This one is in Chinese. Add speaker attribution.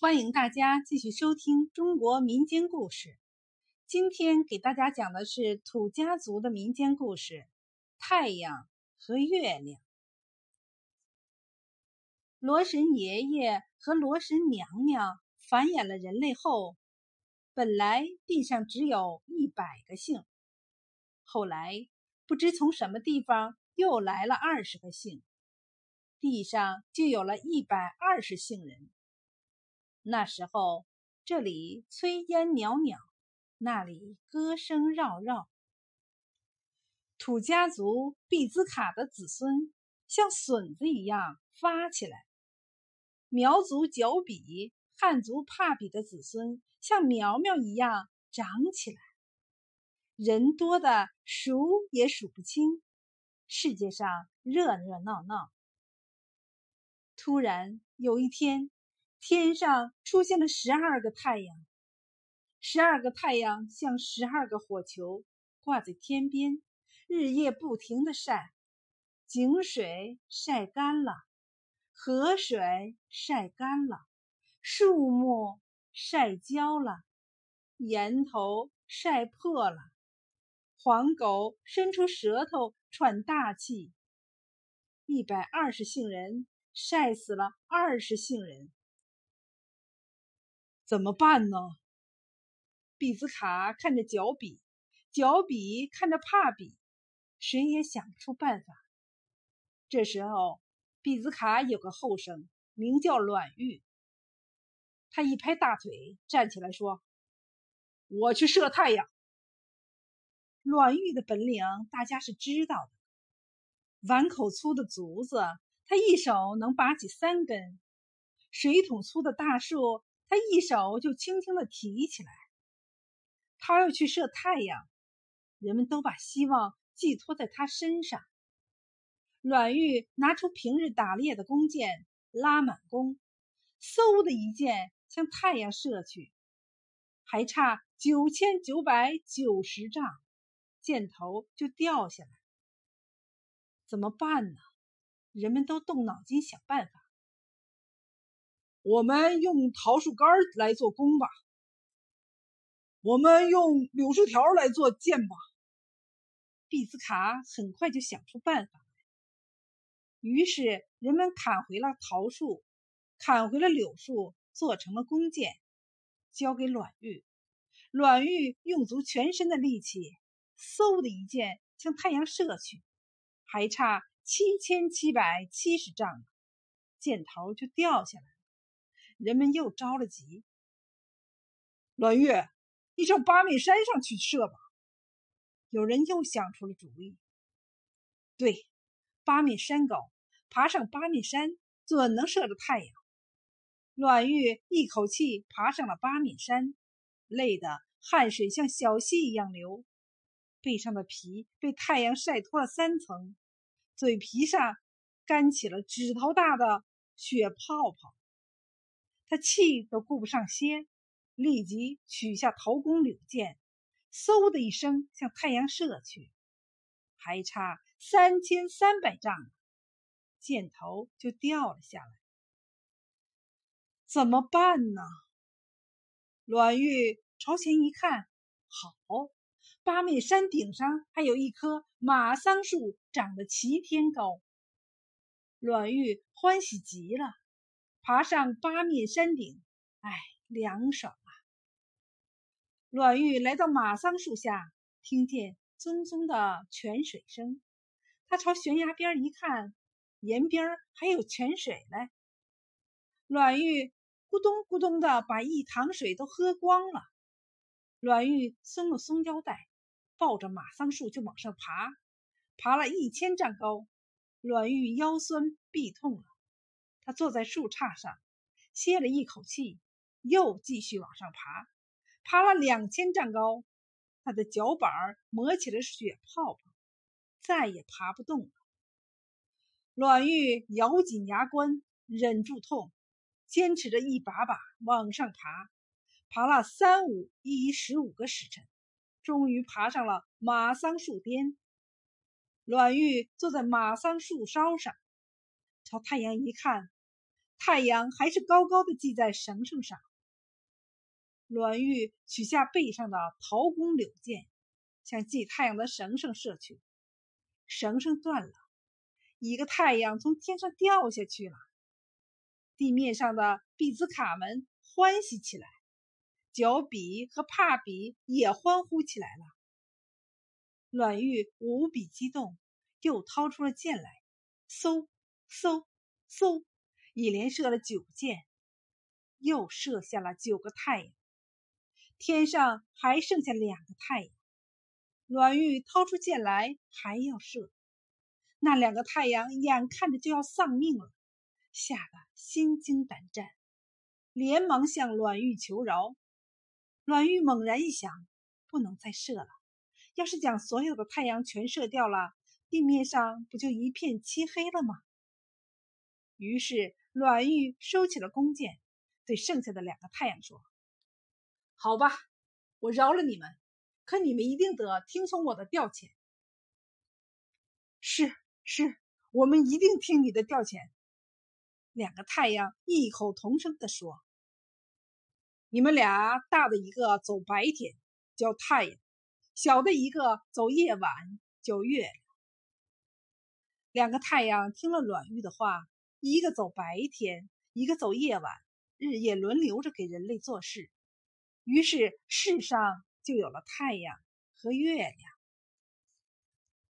Speaker 1: 欢迎大家继续收听中国民间故事。今天给大家讲的是土家族的民间故事《太阳和月亮》。罗神爷爷和罗神娘娘繁衍了人类后，本来地上只有一百个姓，后来不知从什么地方又来了二十个姓，地上就有了一百二十姓人。那时候，这里炊烟袅袅，那里歌声绕绕。土家族毕兹卡的子孙像笋子一样发起来，苗族脚比、汉族帕比的子孙像苗苗一样长起来。人多的数也数不清，世界上热热闹闹。突然有一天。天上出现了十二个太阳，十二个太阳像十二个火球挂在天边，日夜不停的晒。井水晒干了，河水晒干了，树木晒焦了，岩头晒破了，黄狗伸出舌头喘大气。一百二十姓人晒死了二十姓人。怎么办呢？比兹卡看着脚比，脚比看着帕比，谁也想不出办法。这时候，比兹卡有个后生，名叫阮玉。他一拍大腿，站起来说：“我去射太阳。”阮玉的本领大家是知道的，碗口粗的竹子，他一手能拔起三根；水桶粗的大树。他一手就轻轻的提起来，他要去射太阳，人们都把希望寄托在他身上。阮玉拿出平日打猎的弓箭，拉满弓，嗖的一箭向太阳射去，还差九千九百九十丈，箭头就掉下来。怎么办呢？人们都动脑筋想办法。我们用桃树干来做弓吧，我们用柳树条来做箭吧。毕兹卡很快就想出办法，于是人们砍回了桃树，砍回了柳树，做成了弓箭，交给阮玉。阮玉用足全身的力气，嗖的一箭向太阳射去，还差七千七百七十丈，箭头就掉下来。人们又着了急。栾玉，你上八面山上去射吧。有人又想出了主意。对，八面山高，爬上八面山，准能射着太阳。栾玉一口气爬上了八面山，累得汗水像小溪一样流，背上的皮被太阳晒脱了三层，嘴皮上干起了指头大的血泡泡。他气都顾不上歇，立即取下桃弓柳箭，嗖的一声向太阳射去，还差三千三百丈，箭头就掉了下来。怎么办呢？阮玉朝前一看，好，八面山顶上还有一棵马桑树，长得齐天高。阮玉欢喜极了。爬上八面山顶，哎，凉爽啊！阮玉来到马桑树下，听见淙淙的泉水声。他朝悬崖边一看，沿边还有泉水嘞。阮玉咕咚咕咚的把一塘水都喝光了。阮玉松了松腰带，抱着马桑树就往上爬。爬了一千丈高，阮玉腰酸臂痛了。他坐在树杈上，歇了一口气，又继续往上爬。爬了两千丈高，他的脚板磨起了血泡泡，再也爬不动了。阮玉咬紧牙关，忍住痛，坚持着一把把往上爬。爬了三五一十五个时辰，终于爬上了马桑树巅。阮玉坐在马桑树梢上，朝太阳一看。太阳还是高高的系在绳绳上。栾玉取下背上的桃弓柳箭，向系太阳的绳绳射去。绳绳断了，一个太阳从天上掉下去了。地面上的比兹卡们欢喜起来，角比和帕比也欢呼起来了。栾玉无比激动，又掏出了箭来，嗖嗖嗖，一连射了九箭，又射下了九个太阳。天上还剩下两个太阳，阮玉掏出剑来，还要射。那两个太阳眼看着就要丧命了，吓得心惊胆战，连忙向阮玉求饶。阮玉猛然一想，不能再射了。要是将所有的太阳全射掉了，地面上不就一片漆黑了吗？于是栾玉收起了弓箭，对剩下的两个太阳说。好吧，我饶了你们，可你们一定得听从我的调遣。是是，我们一定听你的调遣。两个太阳异口同声地说：“你们俩大的一个走白天，叫太阳；小的一个走夜晚，叫月亮。”两个太阳听了阮玉的话，一个走白天，一个走夜晚，日夜轮流着给人类做事。于是世上就有了太阳和月亮。